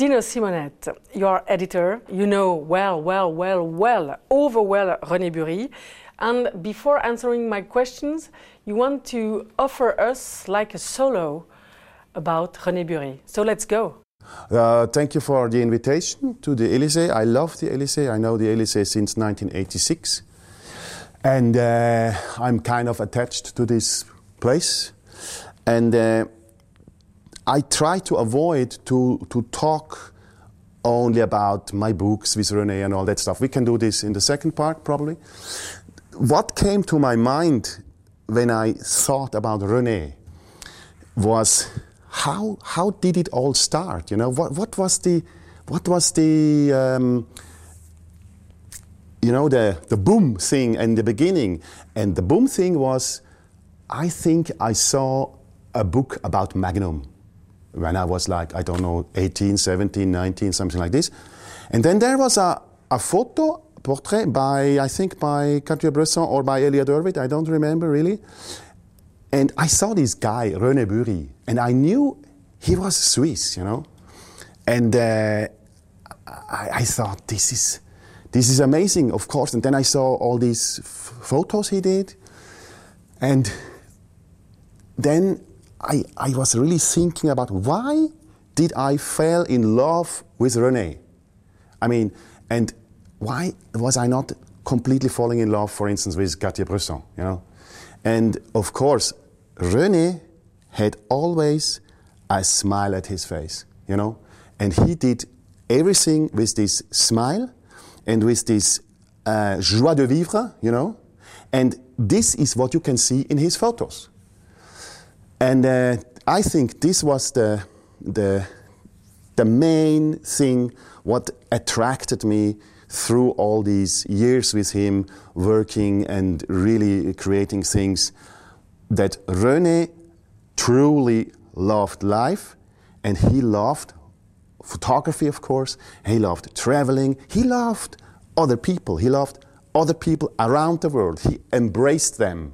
Dino Simonett, you are editor. You know well, well, well, well, over well René Burri. And before answering my questions, you want to offer us like a solo about René Burri. So let's go. Uh, thank you for the invitation to the Elysee. I love the Elysee. I know the Elysee since 1986. And uh, I'm kind of attached to this place. And uh, I try to avoid to, to talk only about my books with René and all that stuff. We can do this in the second part, probably. What came to my mind when I thought about René was how, how did it all start? You know, what, what was the, what was the, um, you know, the, the boom thing in the beginning? And the boom thing was, I think I saw a book about Magnum when I was like, I don't know, 18, 17, 19, something like this. And then there was a, a photo, portrait by, I think, by Cartier-Bresson or by Elliott Erwitt, I don't remember really. And I saw this guy, René Burri, and I knew he was Swiss, you know. And uh, I, I, thought, this is, this is amazing, of course. And then I saw all these photos he did. And then I, I was really thinking about why did I fall in love with René? I mean, and why was I not completely falling in love, for instance, with Cartier-Bresson, you know? And of course, René had always a smile at his face, you know? And he did everything with this smile and with this uh, joie de vivre, you know? And this is what you can see in his photos. And uh, I think this was the, the, the main thing what attracted me through all these years with him, working and really creating things, that René truly loved life. And he loved photography, of course, he loved traveling, he loved other people, he loved other people around the world, he embraced them,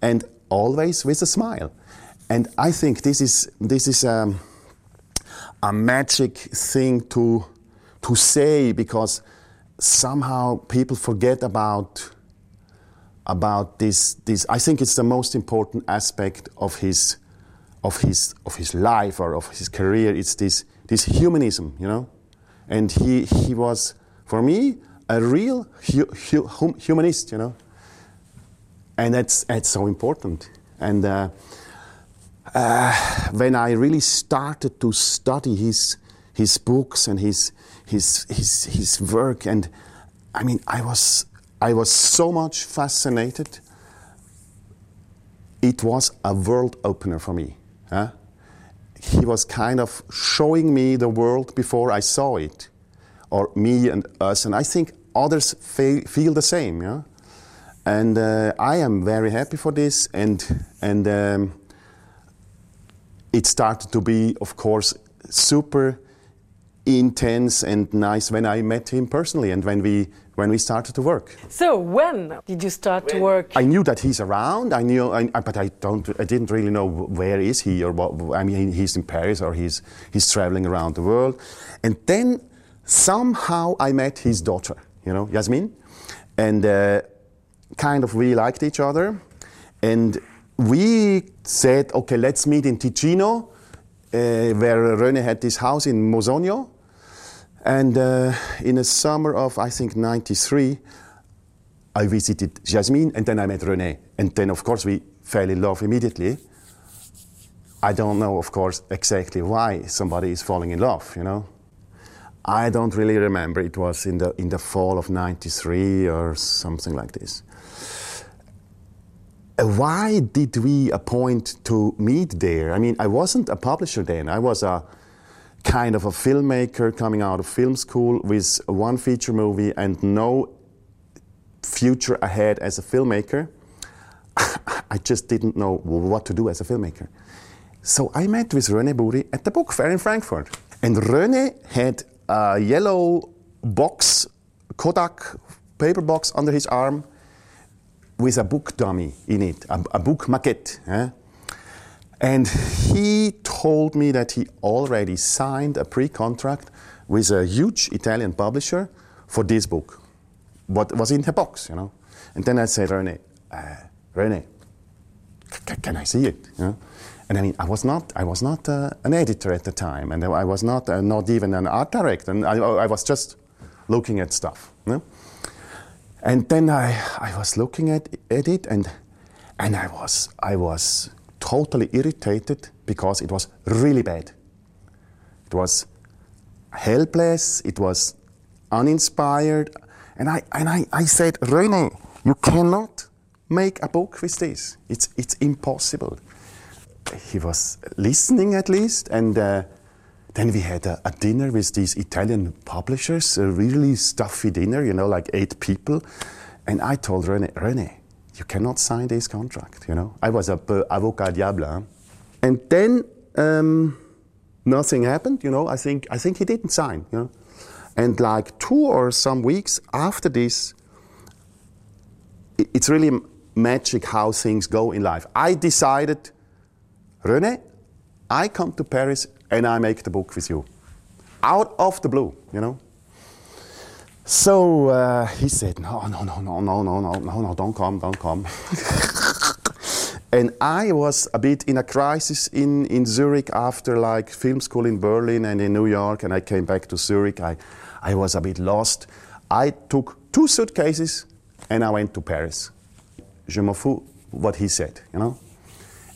and always with a smile. And I think this is, this is um, a magic thing to, to say because somehow people forget about, about this, this. I think it's the most important aspect of his, of his, of his life or of his career. It's this, this humanism, you know? And he, he was, for me, a real hu hu humanist, you know? And that's, that's so important. And uh, uh, when I really started to study his, his books and his, his, his, his work, and I mean, I was, I was so much fascinated. It was a world opener for me. Huh? He was kind of showing me the world before I saw it, or me and us, and I think others feel the same. Yeah? And uh, I am very happy for this, and, and um, it started to be, of course, super intense and nice when I met him personally and when we when we started to work. So when did you start when? to work? I knew that he's around. I knew, I, but I don't. I didn't really know where is he or what. I mean, he's in Paris or he's he's traveling around the world, and then somehow I met his daughter. You know, Yasmin, and uh, kind of we liked each other, and we said, okay, let's meet in Ticino, uh, where René had this house in Mosogno. And uh, in the summer of, I think, 93, I visited Jasmine and then I met René. And then, of course, we fell in love immediately. I don't know, of course, exactly why somebody is falling in love, you know. I don't really remember. It was in the, in the fall of 93 or something like this. Uh, why did we appoint to meet there? I mean, I wasn't a publisher then. I was a kind of a filmmaker coming out of film school with one feature movie and no future ahead as a filmmaker. I just didn't know what to do as a filmmaker. So I met with René Burri at the book fair in Frankfurt. And René had a yellow box, Kodak paper box under his arm with a book dummy in it, a, a book maquette. Eh? And he told me that he already signed a pre contract with a huge Italian publisher for this book, what was in the box, you know. And then I said, Rene, uh, Rene, can I see it? You know? And I mean, I was not, I was not uh, an editor at the time, and I was not, uh, not even an art director. And I, I was just looking at stuff. You know? And then I, I was looking at, at it, and, and I, was, I was totally irritated because it was really bad. It was helpless, it was uninspired. And I, and I, I said, Rene, you cannot make a book with this. It's, it's impossible. He was listening at least, and uh, then we had a, a, dinner with these Italian publishers, a really stuffy dinner, you know, like eight people. And I told Rene, Rene, you cannot sign this contract, you know. I was a avocat diable. Huh? And then um, nothing happened, you know. I think, I think he didn't sign, you know. And like two or some weeks after this, it, it's really magic how things go in life. I decided, Rene, I come to Paris and I make the book with you. Out of the blue, you know. So uh, he said, no, no, no, no, no, no, no, no, no, don't come, don't come. and I was a bit in a crisis in, in Zurich after like film school in Berlin and in New York, and I came back to Zurich. I, I was a bit lost. I took two suitcases and I went to Paris. Je m'en fous what he said, you know.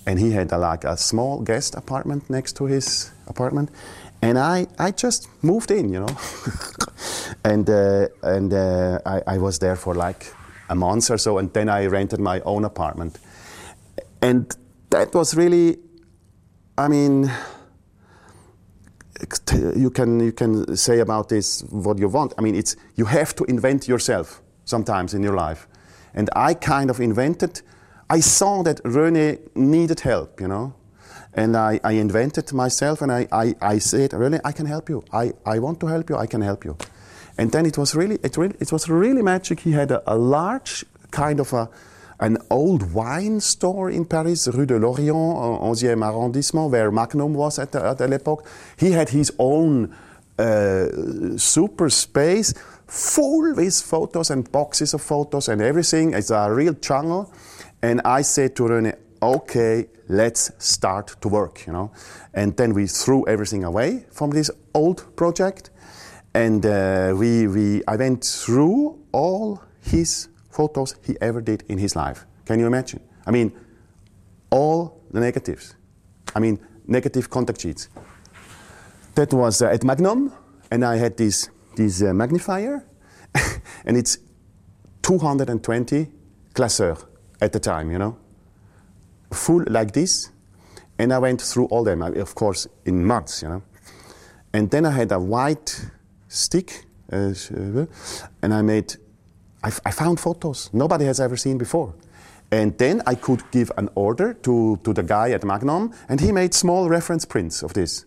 And he had a, like a small guest apartment next to his apartment, and I, I just moved in, you know. and uh, and uh, I, I was there for like a month or so, and then I rented my own apartment. And that was really, I mean, you can you can say about this what you want. I mean, it's you have to invent yourself sometimes in your life, and I kind of invented. I saw that Rene needed help, you know, and I, I invented myself, and I, I, I said, Rene, I can help you. I, I want to help you. I can help you. And then it was really it, really, it was really magic. He had a, a large kind of a an old wine store in Paris, Rue de Lorient, 11e arrondissement, where Magnum was at, the, at. He had his own uh, super space full with photos and boxes of photos and everything. It's a real jungle. And I said to Rene, okay, let's start to work, you know. And then we threw everything away from this old project. And uh, we, we, I went through all his photos he ever did in his life. Can you imagine? I mean, all the negatives. I mean, negative contact sheets. That was uh, at Magnum, and I had this, this uh, magnifier, and it's 220 classeurs at the time, you know, full like this. And I went through all them, of course, in months, you know. And then I had a white stick, uh, and I made I, I found photos nobody has ever seen before. And then I could give an order to, to the guy at Magnum, and he made small reference prints of this.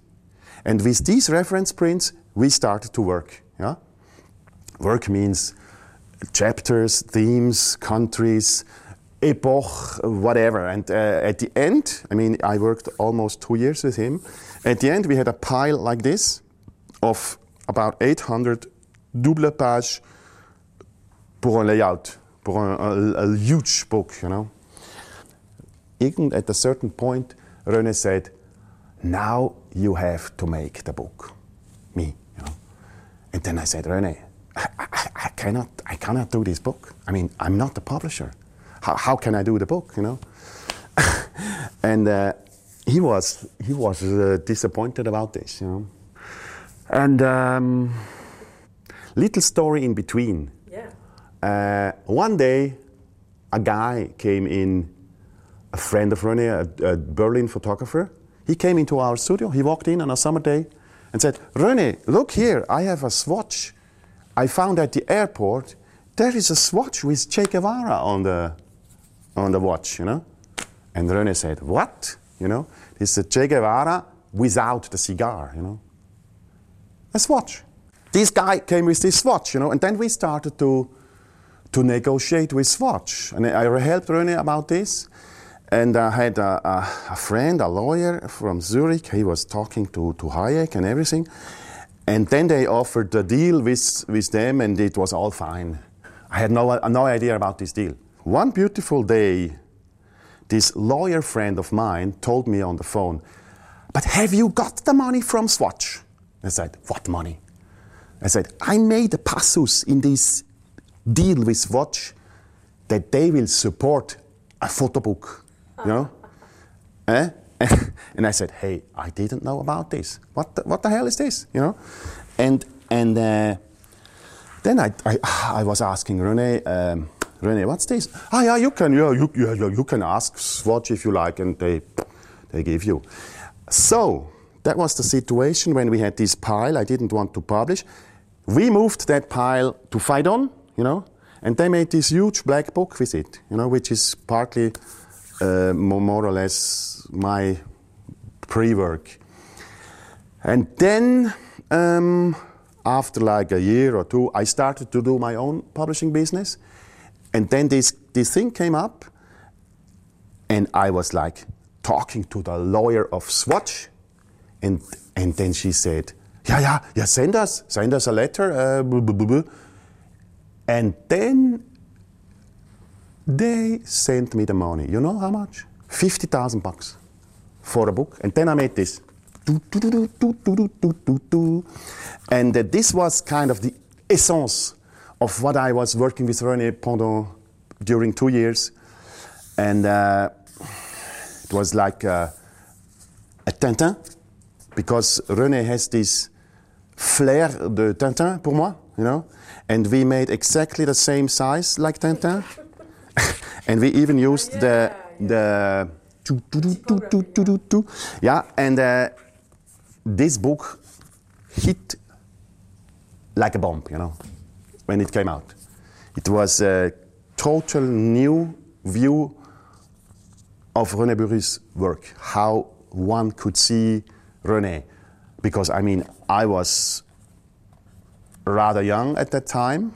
And with these reference prints, we started to work. Yeah? Work means chapters, themes, countries, epoch, whatever. And uh, at the end, I mean, I worked almost two years with him. At the end, we had a pile like this of about 800 double page pour un layout, pour un, a, a huge book, you know. Even at a certain point, Rene said, now you have to make the book, me, you know. And then I said, Rene, I, I, I, cannot, I cannot do this book. I mean, I'm not the publisher. How, how can I do the book, you know? and uh, he was, he was uh, disappointed about this, you know. And um, little story in between. Uh, one day, a guy came in, a friend of Rene, a, a, Berlin photographer. He came into our studio. He walked in on a summer day and said, Rene, look here, I have a swatch. I found at the airport, there is a swatch with Che Guevara on the, on the watch, you know? And Rene said, What? You know, this is Che Guevara without the cigar, you know? A swatch. This guy came with this swatch, you know, and then we started to to negotiate with Swatch. And I helped Rene about this. And I had a, a, a, friend, a lawyer from Zurich. He was talking to, to Hayek and everything. And then they offered a deal with, with them, and it was all fine. I had no, no idea about this deal. One beautiful day, this lawyer friend of mine told me on the phone, But have you got the money from Swatch? I said, What money? I said, I made a passus in this deal with Swatch that they will support a photo book. You know? eh? and I said, "Hey, I didn't know about this. What the, what the hell is this? You know?" And and uh, then I, I, I was asking Rene, um, Rene, what's this? Ah, yeah, you can yeah, you, yeah, you can ask Swatch if you like, and they they give you. So that was the situation when we had this pile. I didn't want to publish. We moved that pile to Phaidon, you know, and they made this huge black book with it, you know, which is partly uh, more or less my pre-work. And then, um, after like a year or two, I started to do my own publishing business. And then this, this thing came up, and I was like talking to the lawyer of Swatch, and, and then she said, yeah, yeah, yeah, send us, send us a letter. Uh, blah, blah, blah. And then they sent me the money. You know how much? 50,000 bucks for a book. And then I made this. And uh, this was kind of the essence of what I was working with René pendant during two years. And uh, it was like uh, a Tintin, because René has this flair de Tintin pour moi, you know. And we made exactly the same size like Tintin. and we even used yeah, the the yeah, and uh, this book hit like a bomb, you know, when it came out. It was a total new view of René Burri's work, how one could see René. Because, I mean, I was rather young at that time,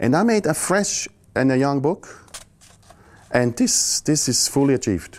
and I made a fresh and a young book and this, this is fully achieved.